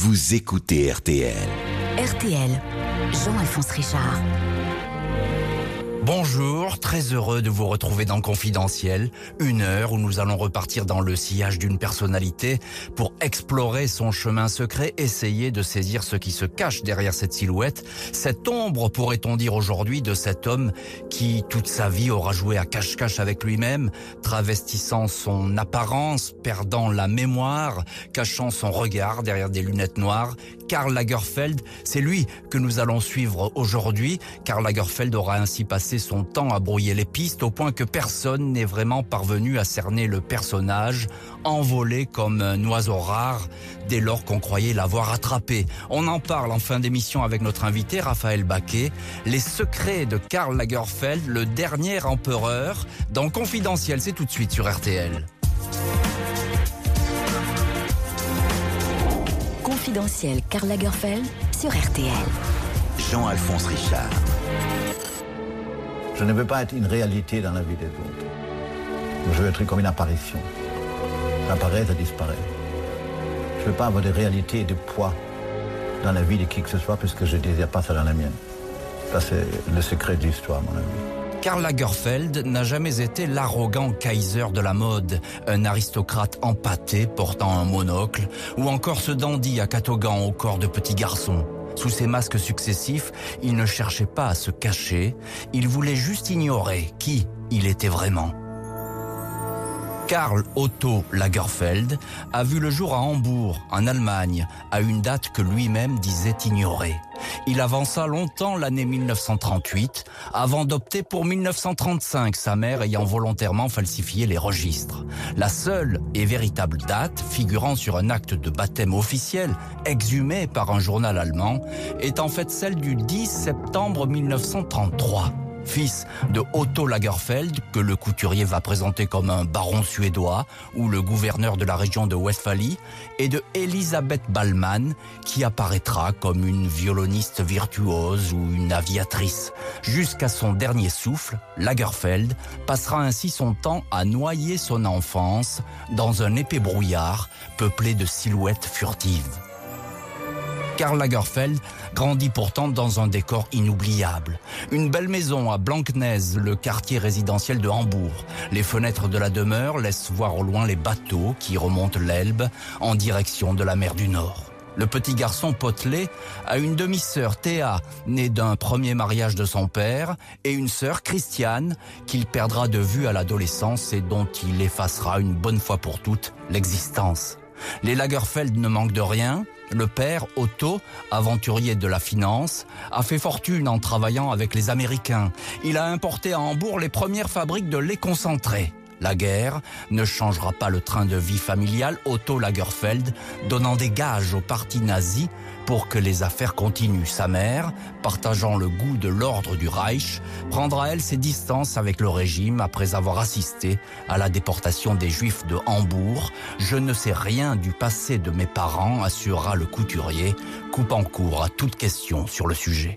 vous écoutez RTL. RTL, Jean-Alphonse Richard. Bonjour, très heureux de vous retrouver dans Confidentiel, une heure où nous allons repartir dans le sillage d'une personnalité pour explorer son chemin secret, essayer de saisir ce qui se cache derrière cette silhouette, cette ombre, pourrait-on dire aujourd'hui, de cet homme qui toute sa vie aura joué à cache-cache avec lui-même, travestissant son apparence, perdant la mémoire, cachant son regard derrière des lunettes noires. Karl Lagerfeld, c'est lui que nous allons suivre aujourd'hui. Karl Lagerfeld aura ainsi passé son temps à brouiller les pistes au point que personne n'est vraiment parvenu à cerner le personnage, envolé comme un oiseau rare dès lors qu'on croyait l'avoir attrapé. On en parle en fin d'émission avec notre invité Raphaël Baquet. Les secrets de Karl Lagerfeld, le dernier empereur, dans Confidentiel, c'est tout de suite sur RTL. Confidentiel Karl Lagerfeld sur RTL. Jean-Alphonse Richard. Je ne veux pas être une réalité dans la vie des autres. Je veux être comme une apparition. Apparaître, disparaître. Je ne veux pas avoir de réalité et de poids dans la vie de qui que ce soit puisque je ne désire pas ça dans la mienne. Ça, c'est le secret de l'histoire, mon ami. Karl Lagerfeld n'a jamais été l'arrogant Kaiser de la mode, un aristocrate empâté portant un monocle, ou encore ce dandy à catogan au corps de petit garçon. Sous ses masques successifs, il ne cherchait pas à se cacher, il voulait juste ignorer qui il était vraiment. Karl Otto Lagerfeld a vu le jour à Hambourg, en Allemagne, à une date que lui-même disait ignorer. Il avança longtemps l'année 1938 avant d'opter pour 1935, sa mère ayant volontairement falsifié les registres. La seule et véritable date figurant sur un acte de baptême officiel exhumé par un journal allemand est en fait celle du 10 septembre 1933 fils de Otto Lagerfeld, que le couturier va présenter comme un baron suédois, ou le gouverneur de la région de Westphalie, et de Elisabeth Ballmann, qui apparaîtra comme une violoniste virtuose ou une aviatrice. Jusqu'à son dernier souffle, Lagerfeld passera ainsi son temps à noyer son enfance dans un épais brouillard peuplé de silhouettes furtives. Karl Lagerfeld grandit pourtant dans un décor inoubliable. Une belle maison à Blanknez, le quartier résidentiel de Hambourg. Les fenêtres de la demeure laissent voir au loin les bateaux qui remontent l'Elbe en direction de la mer du Nord. Le petit garçon potelé a une demi-sœur Théa, née d'un premier mariage de son père, et une sœur Christiane, qu'il perdra de vue à l'adolescence et dont il effacera une bonne fois pour toutes l'existence. Les Lagerfeld ne manquent de rien. Le père, Otto, aventurier de la finance, a fait fortune en travaillant avec les Américains. Il a importé à Hambourg les premières fabriques de lait concentré. La guerre ne changera pas le train de vie familial Otto Lagerfeld, donnant des gages au parti nazi pour que les affaires continuent. Sa mère, partageant le goût de l'ordre du Reich, prendra elle ses distances avec le régime après avoir assisté à la déportation des Juifs de Hambourg. Je ne sais rien du passé de mes parents, assurera le couturier, coupant court à toute question sur le sujet.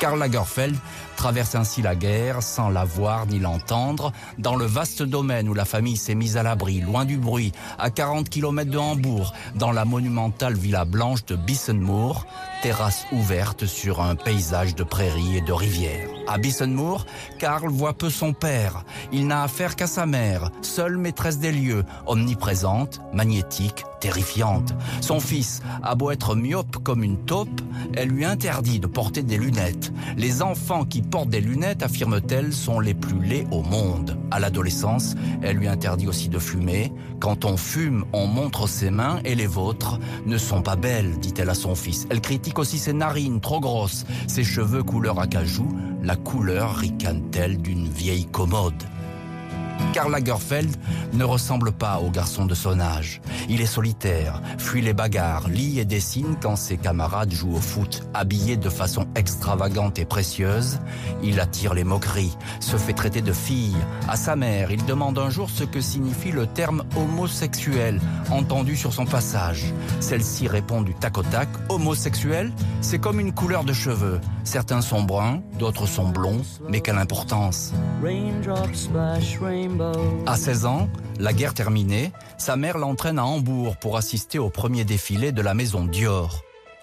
Karl Lagerfeld traverse ainsi la guerre sans la voir ni l'entendre, dans le vaste domaine où la famille s'est mise à l'abri, loin du bruit, à 40 km de Hambourg, dans la monumentale villa blanche de Bissenmoor, terrasse ouverte sur un paysage de prairies et de rivières. À Bissenmoor, Karl voit peu son père. Il n'a affaire qu'à sa mère, seule maîtresse des lieux, omniprésente, magnétique, terrifiante. Son fils a beau être myope comme une taupe, elle lui interdit de porter des lunettes. Les enfants qui portent des lunettes, affirme-t-elle, sont les plus laids au monde. À l'adolescence, elle lui interdit aussi de fumer. Quand on fume, on montre ses mains et les vôtres ne sont pas belles, dit-elle à son fils. Elle critique aussi ses narines trop grosses, ses cheveux couleur acajou, la couleur ricane-t-elle d'une vieille commode? Karl Lagerfeld ne ressemble pas au garçon de son âge. Il est solitaire, fuit les bagarres, lit et dessine quand ses camarades jouent au foot. Habillé de façon extravagante et précieuse, il attire les moqueries, se fait traiter de fille. À sa mère, il demande un jour ce que signifie le terme homosexuel, entendu sur son passage. Celle-ci répond du tac au tac, homosexuel, c'est comme une couleur de cheveux. Certains sont bruns, d'autres sont blonds, mais quelle importance. À 16 ans, la guerre terminée, sa mère l'entraîne à Hambourg pour assister au premier défilé de la maison Dior.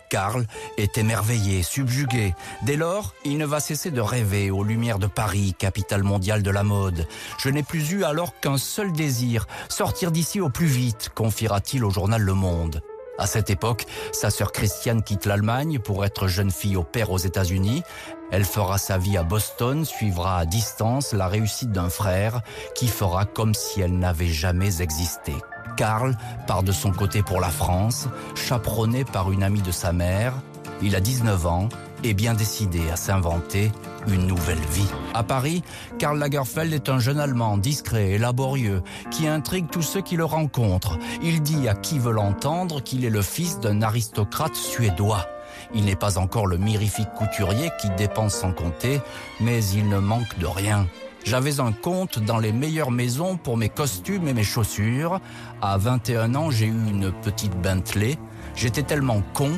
Karl est émerveillé, subjugué. Dès lors, il ne va cesser de rêver aux lumières de Paris, capitale mondiale de la mode. Je n'ai plus eu alors qu'un seul désir, sortir d'ici au plus vite, confiera-t-il au journal Le Monde. À cette époque, sa sœur Christiane quitte l'Allemagne pour être jeune fille au père aux États-Unis. Elle fera sa vie à Boston, suivra à distance la réussite d'un frère qui fera comme si elle n'avait jamais existé. Karl part de son côté pour la France, chaperonné par une amie de sa mère. Il a 19 ans et bien décidé à s'inventer une nouvelle vie. À Paris, Karl Lagerfeld est un jeune Allemand discret et laborieux qui intrigue tous ceux qui le rencontrent. Il dit à qui veut l'entendre qu'il est le fils d'un aristocrate suédois. Il n'est pas encore le mirifique couturier qui dépense sans compter, mais il ne manque de rien. J'avais un compte dans les meilleures maisons pour mes costumes et mes chaussures. À 21 ans, j'ai eu une petite Bentley. J'étais tellement con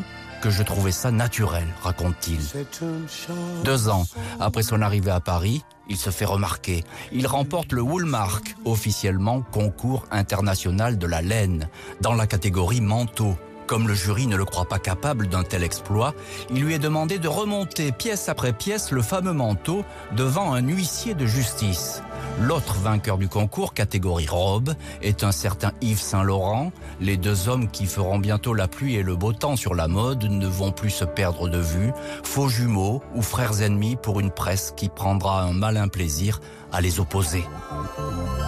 que je trouvais ça naturel, raconte-t-il. Deux ans après son arrivée à Paris, il se fait remarquer. Il remporte le Woolmark, officiellement concours international de la laine, dans la catégorie manteau. Comme le jury ne le croit pas capable d'un tel exploit, il lui est demandé de remonter pièce après pièce le fameux manteau devant un huissier de justice. L'autre vainqueur du concours, catégorie robe, est un certain Yves Saint-Laurent. Les deux hommes qui feront bientôt la pluie et le beau temps sur la mode ne vont plus se perdre de vue, faux jumeaux ou frères ennemis pour une presse qui prendra un malin plaisir à les opposer.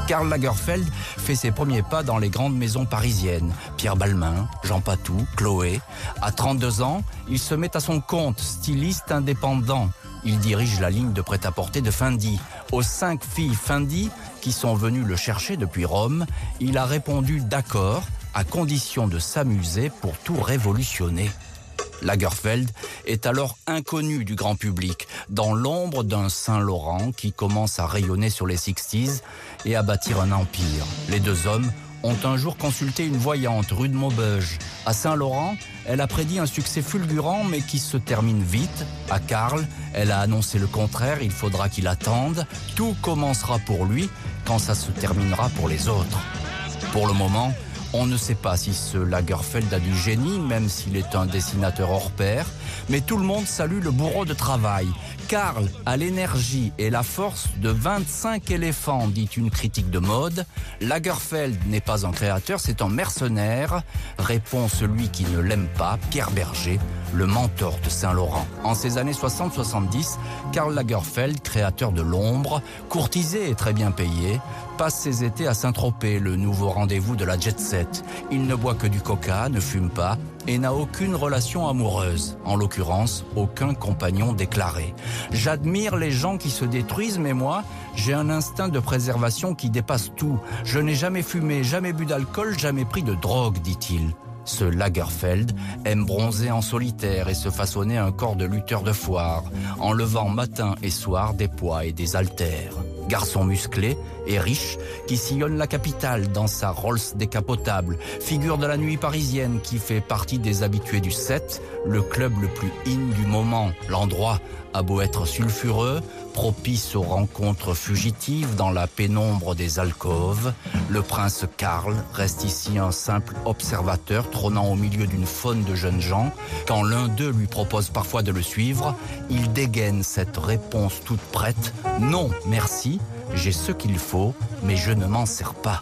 Karl Lagerfeld fait ses premiers pas dans les grandes maisons parisiennes. Pierre Balmain, Jean Patou, Chloé. À 32 ans, il se met à son compte, styliste indépendant. Il dirige la ligne de prêt-à-porter de Fendi. Aux cinq filles Fendi qui sont venues le chercher depuis Rome, il a répondu d'accord à condition de s'amuser pour tout révolutionner. Lagerfeld est alors inconnu du grand public, dans l'ombre d'un Saint-Laurent qui commence à rayonner sur les Sixties et à bâtir un empire. Les deux hommes ont un jour consulté une voyante rue de Maubeuge. À Saint-Laurent, elle a prédit un succès fulgurant mais qui se termine vite. À Karl, elle a annoncé le contraire, il faudra qu'il attende. Tout commencera pour lui quand ça se terminera pour les autres. Pour le moment, on ne sait pas si ce Lagerfeld a du génie, même s'il est un dessinateur hors pair, mais tout le monde salue le bourreau de travail. Karl a l'énergie et la force de 25 éléphants, dit une critique de mode. Lagerfeld n'est pas un créateur, c'est un mercenaire, répond celui qui ne l'aime pas, Pierre Berger, le mentor de Saint-Laurent. En ces années 60-70, Karl Lagerfeld, créateur de l'ombre, courtisé et très bien payé, passe ses étés à Saint-Tropez, le nouveau rendez-vous de la jet set. Il ne boit que du coca, ne fume pas et n'a aucune relation amoureuse, en l'occurrence aucun compagnon déclaré. J'admire les gens qui se détruisent, mais moi, j'ai un instinct de préservation qui dépasse tout. Je n'ai jamais fumé, jamais bu d'alcool, jamais pris de drogue, dit-il. Ce Lagerfeld aime bronzer en solitaire et se façonner un corps de lutteur de foire, en levant matin et soir des poids et des haltères. Garçon musclé et riche qui sillonne la capitale dans sa Rolls décapotable, figure de la nuit parisienne qui fait partie des habitués du 7, le club le plus in du moment. L'endroit a beau être sulfureux, propice aux rencontres fugitives dans la pénombre des alcôves, le prince Karl reste ici un simple observateur trônant au milieu d'une faune de jeunes gens. Quand l'un d'eux lui propose parfois de le suivre, il dégaine cette réponse toute prête. Non, merci, j'ai ce qu'il faut, mais je ne m'en sers pas.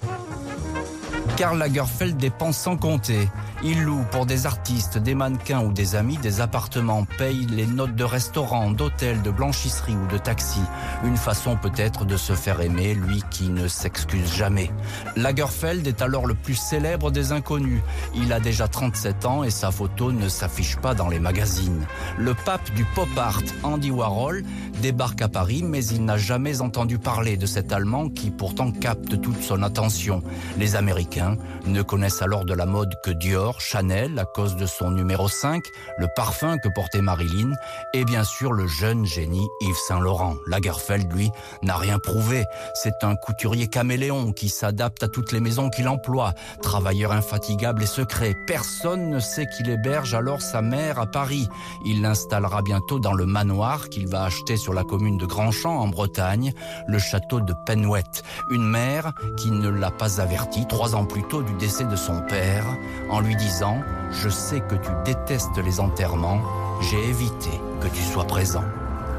Karl Lagerfeld dépense sans compter. Il loue pour des artistes, des mannequins ou des amis des appartements, paye les notes de restaurant, d'hôtel, de blanchisserie ou de taxi. Une façon peut-être de se faire aimer, lui qui ne s'excuse jamais. Lagerfeld est alors le plus célèbre des inconnus. Il a déjà 37 ans et sa photo ne s'affiche pas dans les magazines. Le pape du pop art, Andy Warhol, débarque à Paris, mais il n'a jamais entendu parler de cet Allemand qui pourtant capte toute son attention. Les Américains Ne connaissent alors de la mode que Dior, Chanel, à cause de son numéro 5, le parfum que portait Marilyn, et bien sûr le jeune génie Yves Saint-Laurent. Lagerfeld, lui, n'a rien prouvé. C'est un couturier caméléon qui s'adapte à toutes les maisons qu'il emploie, travailleur infatigable et secret. Personne ne sait qu'il héberge alors sa mère à Paris. Il l'installera bientôt dans le manoir qu'il va acheter sur la commune de Grandchamp en Bretagne, le château de Penouette. Une mère qui ne l'a pas averti trois ans plus du décès de son père en lui disant « Je sais que tu détestes les enterrements, j'ai évité que tu sois présent ».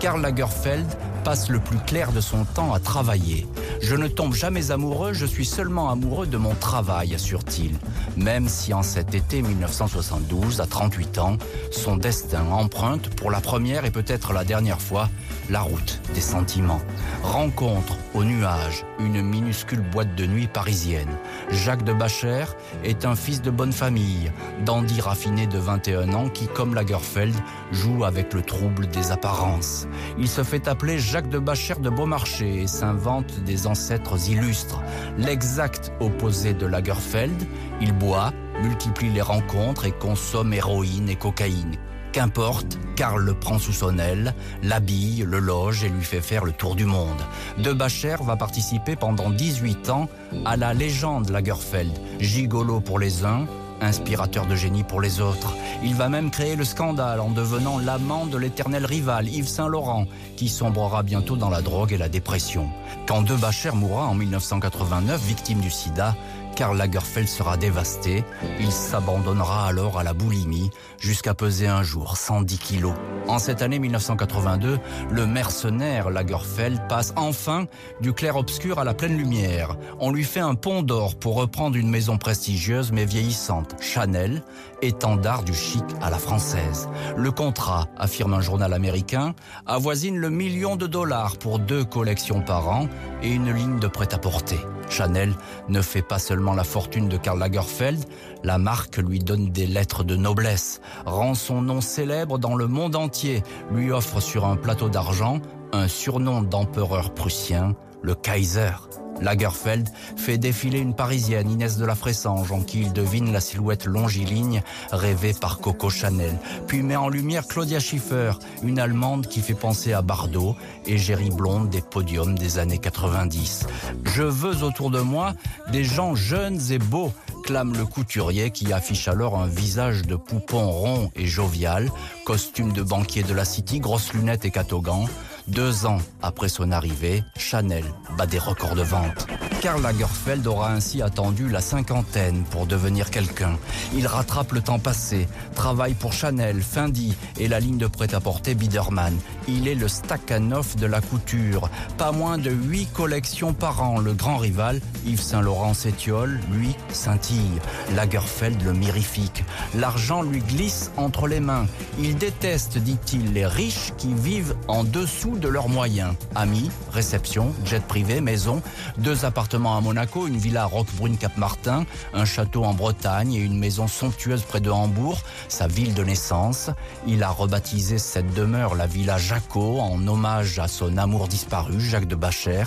Karl Lagerfeld passe le plus clair de son temps à travailler. Je ne tombe jamais amoureux, je suis seulement amoureux de mon travail, assure-t-il. Même si en cet été 1972, à 38 ans, son destin emprunte pour la première et peut-être la dernière fois la route des sentiments. Rencontre au nuage une minuscule boîte de nuit parisienne. Jacques de Bacher est un fils de bonne famille, dandy raffiné de 21 ans qui, comme Lagerfeld, joue avec le trouble des apparences. Il se fait appeler Jacques de Bacher de Beaumarchais et s'invente des ancêtres illustres. L'exact opposé de Lagerfeld, il boit, multiplie les rencontres et consomme héroïne et cocaïne. Qu'importe, Karl le prend sous son aile, l'habille, le loge et lui fait faire le tour du monde. De Bacher va participer pendant 18 ans à la légende Lagerfeld, gigolo pour les uns, inspirateur de génie pour les autres. Il va même créer le scandale en devenant l'amant de l'éternel rival Yves Saint-Laurent, qui sombrera bientôt dans la drogue et la dépression. Quand De Bacher mourra en 1989, victime du sida, Karl Lagerfeld sera dévasté. Il s'abandonnera alors à la boulimie jusqu'à peser un jour 110 kilos. En cette année 1982, le mercenaire Lagerfeld passe enfin du clair-obscur à la pleine lumière. On lui fait un pont d'or pour reprendre une maison prestigieuse mais vieillissante, Chanel, étendard du chic à la française. Le contrat, affirme un journal américain, avoisine le million de dollars pour deux collections par an et une ligne de prêt-à-porter. Chanel ne fait pas seulement la fortune de Karl Lagerfeld, la marque lui donne des lettres de noblesse, rend son nom célèbre dans le monde entier, lui offre sur un plateau d'argent un surnom d'empereur prussien, le Kaiser. Lagerfeld fait défiler une Parisienne, Inès de la Fressange, en qui il devine la silhouette longiligne rêvée par Coco Chanel, puis met en lumière Claudia Schiffer, une Allemande qui fait penser à Bardot, et Géry Blonde des podiums des années 90. Je veux autour de moi des gens jeunes et beaux, clame le couturier qui affiche alors un visage de poupon rond et jovial, costume de banquier de la City, grosses lunettes et catogan. Deux ans après son arrivée, Chanel bat des records de vente. Karl Lagerfeld aura ainsi attendu la cinquantaine pour devenir quelqu'un. Il rattrape le temps passé, travaille pour Chanel, Fendi et la ligne de prêt-à-porter Biederman. Il est le Stakhanov de la couture. Pas moins de huit collections par an. Le grand rival, Yves Saint-Laurent s'étiole, lui, scintille. Lagerfeld le mirifique. L'argent lui glisse entre les mains. Il déteste, dit-il, les riches qui vivent en dessous de leurs moyens. Amis, réception, jet privé, maison, deux appartements à Monaco, une villa à Roquebrune-Cap-Martin, un château en Bretagne et une maison somptueuse près de Hambourg, sa ville de naissance. Il a rebaptisé cette demeure la villa Jaco en hommage à son amour disparu, Jacques de Bacher.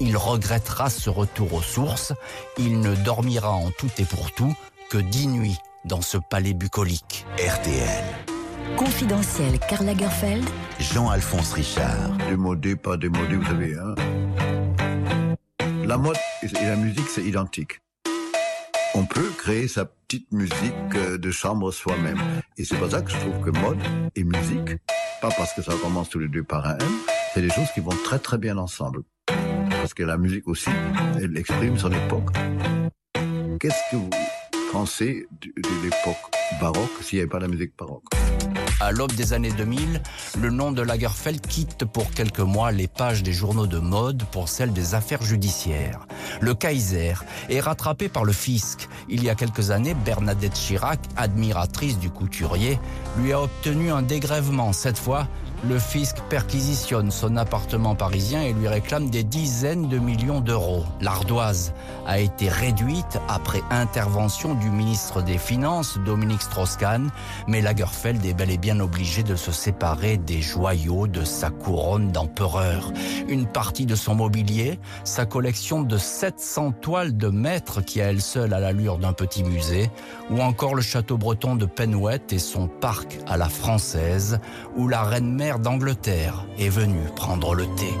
Il regrettera ce retour aux sources. Il ne dormira en tout et pour tout que dix nuits dans ce palais bucolique. RTL. Confidentiel Karl Lagerfeld, Jean-Alphonse Richard. Démodé, pas démodé, vous savez. Hein la mode et la musique, c'est identique. On peut créer sa petite musique euh, de chambre soi-même. Et c'est pour ça que je trouve que mode et musique, pas parce que ça commence tous les deux par un M, c'est des choses qui vont très très bien ensemble. Parce que la musique aussi, elle exprime son époque. Qu'est-ce que vous pensez de, de l'époque baroque s'il n'y avait pas la musique baroque? À l'aube des années 2000, le nom de Lagerfeld quitte pour quelques mois les pages des journaux de mode pour celles des affaires judiciaires. Le Kaiser est rattrapé par le fisc. Il y a quelques années, Bernadette Chirac, admiratrice du couturier, lui a obtenu un dégrèvement, cette fois le fisc perquisitionne son appartement parisien et lui réclame des dizaines de millions d'euros. L'ardoise a été réduite après intervention du ministre des Finances, Dominique Strauss-Kahn, mais Lagerfeld est bel et bien obligé de se séparer des joyaux de sa couronne d'empereur. Une partie de son mobilier, sa collection de 700 toiles de maître qui a elle seule à l'allure d'un petit musée, ou encore le château breton de Penouette et son parc à la française, où la reine-mère d'Angleterre est venue prendre le thé.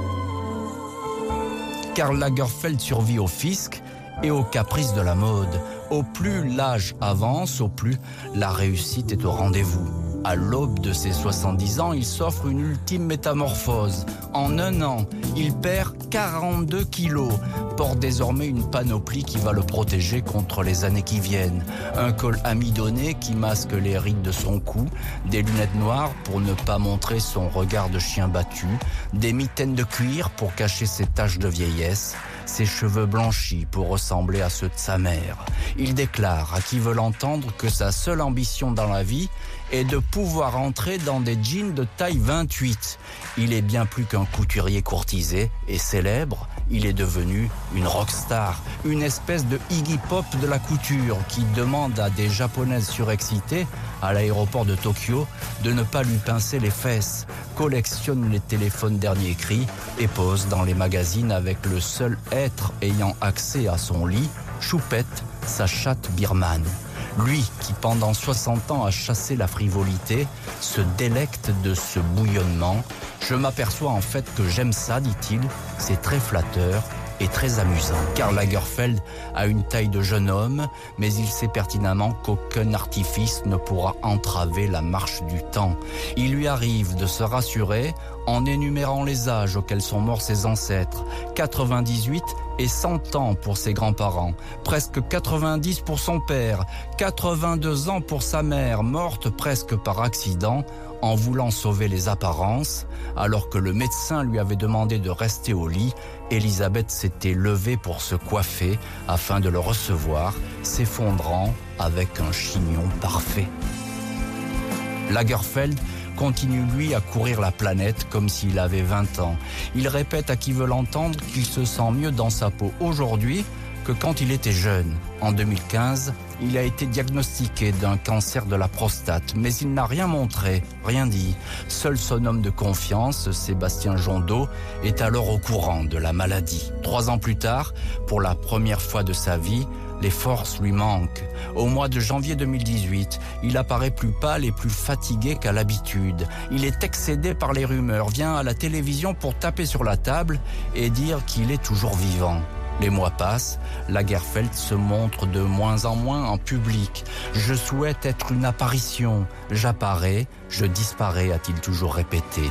Karl Lagerfeld survit au fisc et aux caprices de la mode. Au plus l'âge avance, au plus la réussite est au rendez-vous. À l'aube de ses 70 ans, il s'offre une ultime métamorphose. En un an, il perd 42 kilos, porte désormais une panoplie qui va le protéger contre les années qui viennent. Un col amidonné qui masque les rides de son cou, des lunettes noires pour ne pas montrer son regard de chien battu, des mitaines de cuir pour cacher ses taches de vieillesse, ses cheveux blanchis pour ressembler à ceux de sa mère. Il déclare à qui veut l'entendre que sa seule ambition dans la vie est de pouvoir entrer dans des jeans de taille 28. Il est bien plus qu'un couturier courtisé et célèbre, il est devenu une rockstar, une espèce de Iggy Pop de la couture qui demande à des japonaises surexcitées à l'aéroport de Tokyo de ne pas lui pincer les fesses, collectionne les téléphones dernier cri et pose dans les magazines avec le seul être ayant accès à son lit, Choupette, sa chatte birmane. Lui qui pendant 60 ans a chassé la frivolité se délecte de ce bouillonnement. Je m'aperçois en fait que j'aime ça, dit-il, c'est très flatteur et très amusant. Karl Lagerfeld a une taille de jeune homme, mais il sait pertinemment qu'aucun artifice ne pourra entraver la marche du temps. Il lui arrive de se rassurer en énumérant les âges auxquels sont morts ses ancêtres. 98 et 100 ans pour ses grands-parents, presque 90 pour son père, 82 ans pour sa mère, morte presque par accident en voulant sauver les apparences, alors que le médecin lui avait demandé de rester au lit, Elisabeth s'était levée pour se coiffer afin de le recevoir, s'effondrant avec un chignon parfait. Lagerfeld continue lui à courir la planète comme s'il avait 20 ans. Il répète à qui veut l'entendre qu'il se sent mieux dans sa peau aujourd'hui que quand il était jeune. En 2015, il a été diagnostiqué d'un cancer de la prostate, mais il n'a rien montré, rien dit. Seul son homme de confiance, Sébastien Jondot, est alors au courant de la maladie. Trois ans plus tard, pour la première fois de sa vie, les forces lui manquent. Au mois de janvier 2018, il apparaît plus pâle et plus fatigué qu'à l'habitude. Il est excédé par les rumeurs, vient à la télévision pour taper sur la table et dire qu'il est toujours vivant. Les mois passent, Lagerfeld se montre de moins en moins en public. Je souhaite être une apparition. J'apparais, je disparais, a-t-il toujours répété.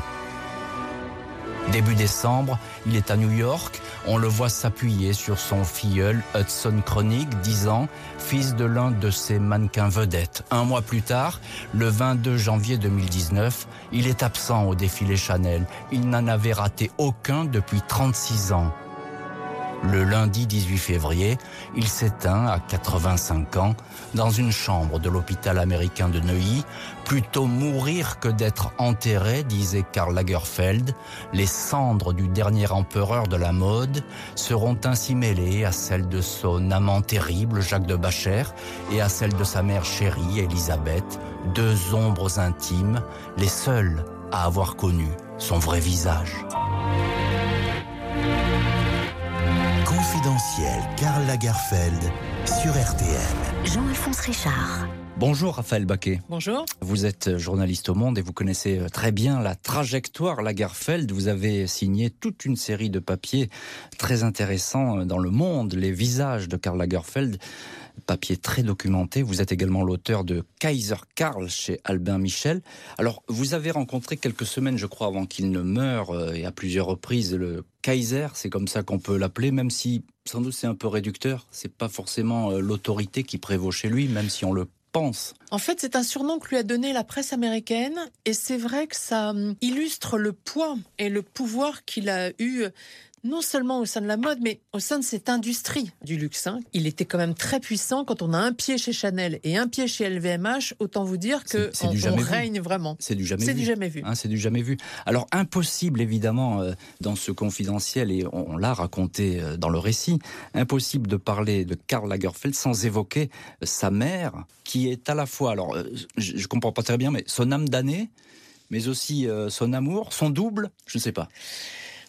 Début décembre, il est à New York. On le voit s'appuyer sur son filleul Hudson Chronic, 10 ans, fils de l'un de ses mannequins vedettes. Un mois plus tard, le 22 janvier 2019, il est absent au défilé Chanel. Il n'en avait raté aucun depuis 36 ans. Le lundi 18 février, il s'éteint à 85 ans dans une chambre de l'hôpital américain de Neuilly. Plutôt mourir que d'être enterré, disait Karl Lagerfeld. Les cendres du dernier empereur de la mode seront ainsi mêlées à celles de son amant terrible, Jacques de Bacher, et à celles de sa mère chérie, Elisabeth, deux ombres intimes, les seules à avoir connu son vrai visage. Confidentiel Karl Lagerfeld sur RTL. Jean-Alphonse Richard. Bonjour Raphaël Baquet. Bonjour. Vous êtes journaliste au Monde et vous connaissez euh, très bien la trajectoire Lagerfeld. Vous avez signé toute une série de papiers très intéressants euh, dans le Monde, les visages de Karl Lagerfeld papier très documenté. Vous êtes également l'auteur de Kaiser Karl chez Albin Michel. Alors, vous avez rencontré quelques semaines, je crois, avant qu'il ne meure, euh, et à plusieurs reprises, le Kaiser, c'est comme ça qu'on peut l'appeler, même si sans doute c'est un peu réducteur. C'est pas forcément euh, l'autorité qui prévaut chez lui, même si on le pense. En fait, c'est un surnom que lui a donné la presse américaine, et c'est vrai que ça hum, illustre le poids et le pouvoir qu'il a eu non seulement au sein de la mode, mais au sein de cette industrie du luxe. Hein. Il était quand même très puissant. Quand on a un pied chez Chanel et un pied chez LVMH, autant vous dire que C'est- on, vu. règne vraiment. C'est du jamais C'est vu. du jamais vu. Hein, c'est du jamais vu. Alors impossible évidemment euh, dans ce confidentiel et on, on l'a raconté euh, dans le récit, impossible de parler de Karl Lagerfeld sans évoquer euh, sa mère qui est à la fois alors je, je comprends pas très bien mais son âme damnée mais aussi son amour, son double, je ne sais pas.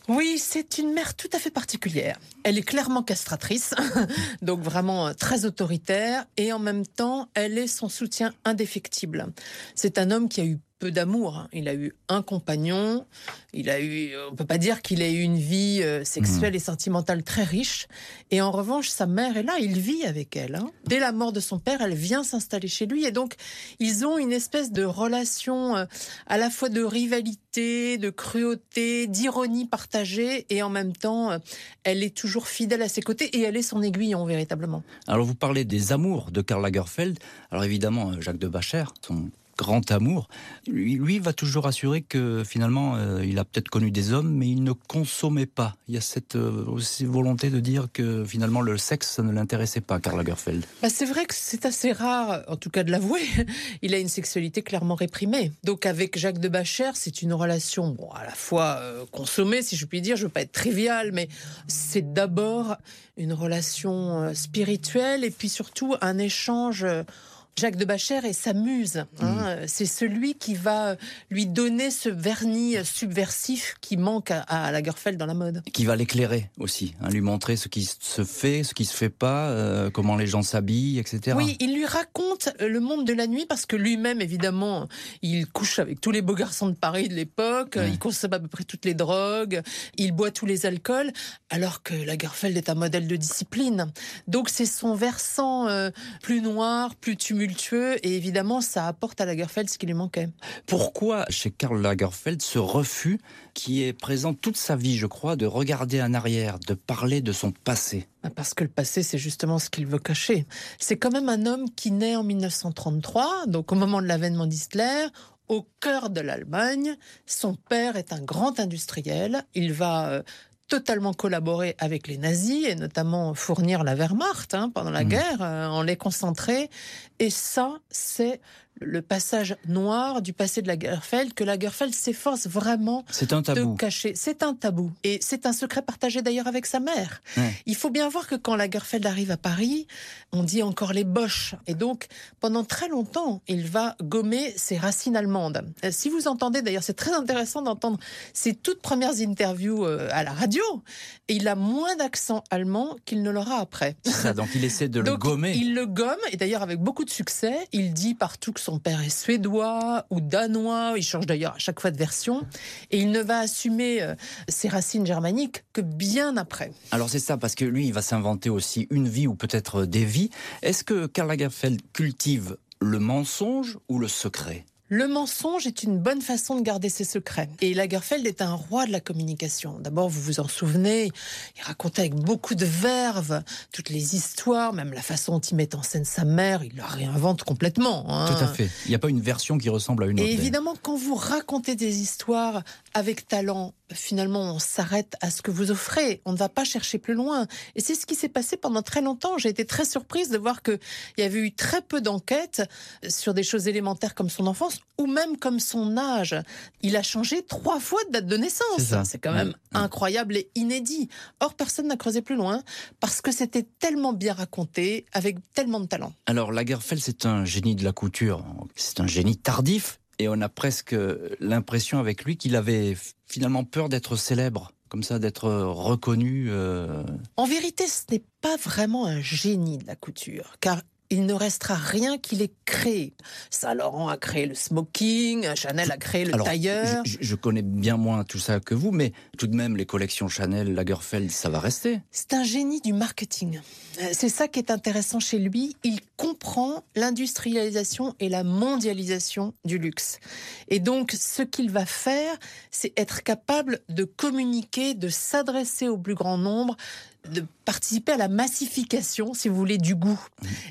Oui, c'est une mère tout à fait particulière. Elle est clairement castratrice, donc vraiment euh, très autoritaire, et en même temps, elle est son soutien indéfectible. C'est un homme qui a eu peu d'amour. hein. Il a eu un compagnon, il a eu, on peut pas dire qu'il ait eu une vie euh, sexuelle et sentimentale très riche. Et en revanche, sa mère est là, il vit avec elle. hein. Dès la mort de son père, elle vient s'installer chez lui, et donc ils ont une espèce de relation euh, à la fois de rivalité, de cruauté, d'ironie partagée, et en même temps, euh, elle est toujours fidèle à ses côtés, et elle est son aiguillon véritablement. Alors vous parlez des amours de Karl Lagerfeld. Alors évidemment euh, Jacques de Bacher, son grand amour, lui, va toujours assurer que finalement euh, il a peut-être connu des hommes mais il ne consommait pas. Il y a cette euh, volonté de dire que finalement le sexe ça ne l'intéressait pas Karl Lagerfeld. Bah, c'est vrai que c'est assez rare, en tout cas de l'avouer. Il a une sexualité clairement réprimée. Donc avec Jacques de Bacher, c'est une relation bon, à la fois euh, consommée, si je puis dire. Je veux pas être trivial, mais c'est d'abord une relation spirituelle et puis surtout un échange. Jacques de Bacher est sa muse. hein. C'est celui qui va lui donner ce vernis subversif qui manque à, à Lagerfeld dans la mode. Qui va l'éclairer aussi, hein, lui montrer ce qui se fait, ce qui se fait pas, euh, comment les gens s'habillent, etc. Oui, il lui raconte euh, le monde de la nuit parce que lui-même, évidemment, il couche avec tous les beaux garçons de Paris de l'époque, Ouais. il consomme à peu près toutes les drogues, il boit tous les alcools, alors que Lagerfeld est un modèle de discipline. Donc c'est son versant euh, plus noir, plus tumultueux, et évidemment, ça apporte à Lagerfeld ce qui lui manquait. Pourquoi chez Karl Lagerfeld ce refus qui est présent toute sa vie, je crois, de regarder en arrière, de parler de son passé? Ah, Parce que le passé, c'est justement ce qu'il veut cacher. C'est quand même un homme qui naît en 1933, donc au moment de l'avènement d'Hitler, au cœur de l'Allemagne. Son père est un grand industriel. Il va euh, totalement collaborer avec les nazis et notamment fournir la Wehrmacht hein, pendant la Mhm. guerre, euh, en les concentrer. Et ça, c'est le passage noir du passé de Lagerfeld que Lagerfeld s'efforce vraiment un de cacher. C'est un tabou. Et c'est un secret partagé d'ailleurs avec sa mère. Ouais. Il faut bien voir que quand Lagerfeld arrive à Paris, on dit encore les boches. Et donc, pendant très longtemps, il va gommer ses racines allemandes. Euh, Si vous entendez, d'ailleurs, c'est très intéressant d'entendre ses toutes premières interviews euh, à la radio. Et il a moins d'accent allemand qu'il ne l'aura après. Ça, donc il essaie de le Donc, gommer. Il le gomme, et d'ailleurs avec beaucoup de succès. Il dit partout que son père est suédois ou danois. Il change d'ailleurs à chaque fois de version. Et il ne va assumer euh, ses racines germaniques que bien après. Alors c'est ça, parce que lui, il va s'inventer aussi une vie ou peut-être des vies. Est-ce que Karl Lagerfeld cultive le mensonge ou le secret? Le mensonge est une bonne façon de garder ses secrets. Et Lagerfeld est un roi de la communication. D'abord, vous vous en souvenez, il racontait avec beaucoup de verve toutes les histoires, même la façon dont il met en scène sa mère, il la réinvente complètement. hein. Tout à fait. Il n'y a pas une version qui ressemble à une autre. Et évidemment, quand vous racontez des histoires avec talent, finalement, on s'arrête à ce que vous offrez. On ne va pas chercher plus loin. Et c'est ce qui s'est passé pendant très longtemps. J'ai été très surprise de voir qu'il y avait eu très peu d'enquêtes sur des choses élémentaires comme son enfance ou même comme son âge. Il a changé trois fois de date de naissance. C'est ça. C'est quand même incroyable et inédit. Or, personne n'a creusé plus loin parce que c'était tellement bien raconté, avec tellement de talent. Alors Lagerfeld, c'est un génie de la couture. C'est un génie tardif. Et on a presque l'impression avec lui qu'il avait finalement peur d'être célèbre, comme ça, d'être reconnu. euh, En vérité, ce n'est pas vraiment un génie de la couture, car il ne restera rien qu'il ait créé. Saint Laurent a créé le smoking, Chanel a créé le Alors, tailleur. Je, je- je connais bien moins tout ça que vous, mais tout de même, les collections Chanel, Lagerfeld, ça va rester. C'est un génie du marketing. Euh, C'est ça qui est intéressant chez lui. Il comprend l'industrialisation et la mondialisation du luxe. Et donc, ce qu'il va faire, c'est être capable de communiquer, de s'adresser au plus grand nombre, de participer à la massification, si vous voulez, du goût.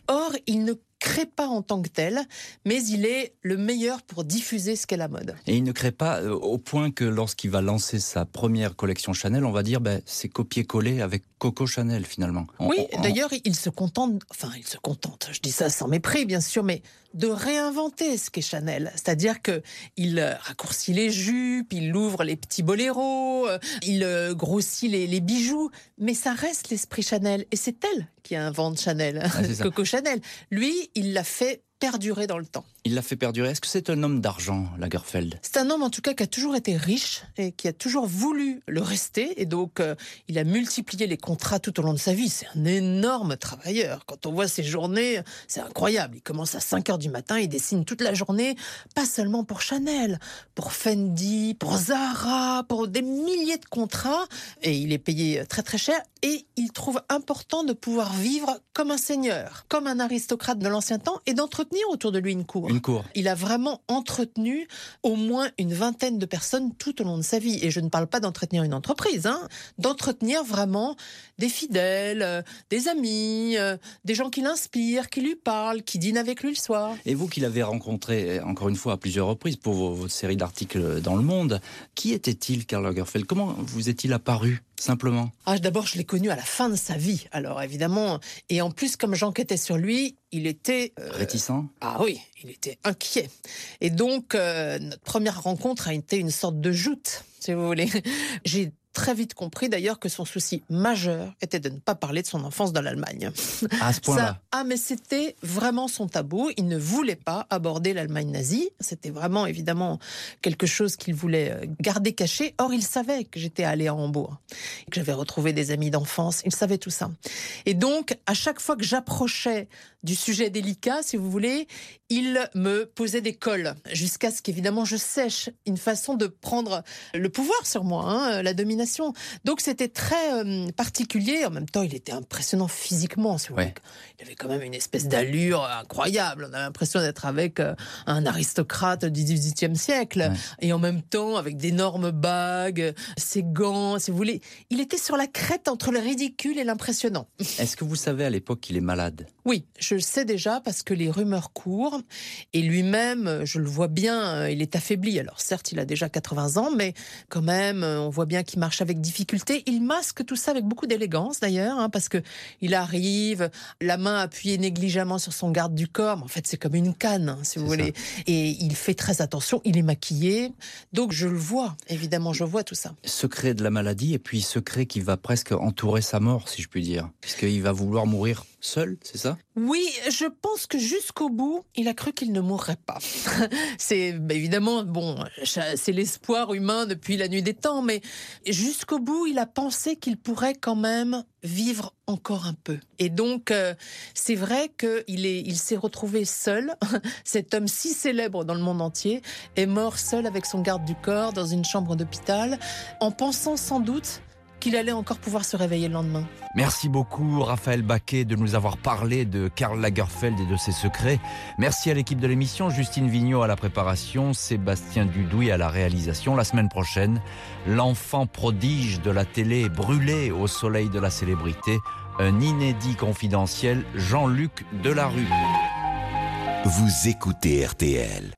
Or, il ne crée pas en tant que tel, mais il est le meilleur pour diffuser ce qu'est la mode. Et il ne crée pas euh, au point que lorsqu'il va lancer sa première collection Chanel, on va dire ben, c'est copier-coller avec Coco Chanel finalement. On- Oui, on- d'ailleurs, il se contente, enfin, il se contente, je dis ça sans mépris, bien sûr, mais de réinventer ce qu'est Chanel. C'est-à-dire que il euh, raccourcit les jupes, il ouvre les petits boléros, euh, il grossit les, les bijoux, mais ça reste l'esprit Chanel. Et c'est elle qui invente Chanel, Ah, c'est ça. Coco Chanel. Lui, il l'a fait perdurer dans le temps. Il l'a fait perdurer. Est-ce que c'est un homme d'argent, Lagerfeld? C'est un homme en tout cas qui a toujours été riche et qui a toujours voulu le rester. Et donc, euh, il a multiplié les contrats tout au long de sa vie. C'est un énorme travailleur. Quand on voit ses journées, c'est incroyable. Il commence à 5 heures du matin, il dessine toute la journée, pas seulement pour Chanel, pour Fendi, pour Zara, pour des milliers de contrats. Et il est payé très très cher. Et il trouve important de pouvoir vivre comme un seigneur, comme un aristocrate de l'ancien temps et d'entretenir autour de lui une cour. Une cour. Il a vraiment entretenu au moins une vingtaine de personnes tout au long de sa vie. Et je ne parle pas d'entretenir une entreprise, hein, d'entretenir vraiment des fidèles, euh, des amis, euh, des gens qui l'inspirent, qui lui parlent, qui dînent avec lui le soir. Et vous qui l'avez rencontré, euh, encore une fois, à plusieurs reprises pour vos- votre série d'articles dans le monde, qui était-il, Karl Lagerfeld? Comment vous est-il apparu, simplement? Ah, D'abord, je l'ai connu à la fin de sa vie. Alors évidemment, et en plus, comme j'enquêtais sur lui, il était... euh, Réticent? Ah oui, il était inquiet. Et donc, euh, notre première rencontre a été une sorte de joute, si vous voulez. J'ai très vite compris d'ailleurs que son souci majeur était de ne pas parler de son enfance dans l'Allemagne. À ce point-là ah, mais c'était vraiment son tabou. Il ne voulait pas aborder l'Allemagne nazie. C'était vraiment, évidemment, quelque chose qu'il voulait euh, garder caché. Or, il savait que j'étais allée à Hambourg, que j'avais retrouvé des amis d'enfance. Il savait tout ça. Et donc, à chaque fois que j'approchais du sujet délicat, si vous voulez, il me posait des cols, jusqu'à ce qu'évidemment je sèche une façon de prendre le pouvoir sur moi, hein, la domination. Donc c'était très euh, particulier. En même temps, il était impressionnant physiquement. Si Ouais. Il avait quand même une espèce d'allure incroyable. On a l'impression d'être avec euh, un aristocrate du XVIIIe siècle. Ouais. Et en même temps, avec d'énormes bagues, ses gants, si vous voulez. Il était sur la crête entre le ridicule et l'impressionnant. Est-ce que vous savez à l'époque qu'il est malade? Oui, je le sais déjà parce que les rumeurs courent et lui-même, je le vois bien, euh, il est affaibli. Alors certes, il a déjà 80 ans, mais quand même, on voit bien qu'il marche avec difficulté. Il masque tout ça avec beaucoup d'élégance d'ailleurs, hein, parce que il arrive, la main appuyée négligemment sur son garde du corps. Mais en fait, c'est comme une canne, hein, si vous voulez. Et il fait très attention. Il est maquillé, donc je le vois. Évidemment, je vois tout ça. Secret de la maladie et puis secret qui va presque entourer sa mort, si je puis dire. Puisqu'il va vouloir mourir seul, c'est ça? Oui, je pense que jusqu'au bout, il a cru qu'il ne mourrait pas. c'est bah, évidemment bon, c'est l'espoir humain depuis la nuit des temps, mais jusqu'au bout, il a pensé qu'il pourrait quand même vivre encore un peu. Et donc, euh, c'est vrai qu'il est, il s'est retrouvé seul. Cet homme si célèbre dans le monde entier est mort seul avec son garde du corps dans une chambre d'hôpital, en pensant sans doute qu'il allait encore pouvoir se réveiller le lendemain. Merci beaucoup Raphaël Baquet de nous avoir parlé de Karl Lagerfeld et de ses secrets. Merci à l'équipe de l'émission, Justine Vignot à la préparation, Sébastien Dudouis à la réalisation. La semaine prochaine, l'enfant prodige de la télé brûlé au soleil de la célébrité, un inédit confidentiel, Jean-Luc Delarue. Vous écoutez RTL.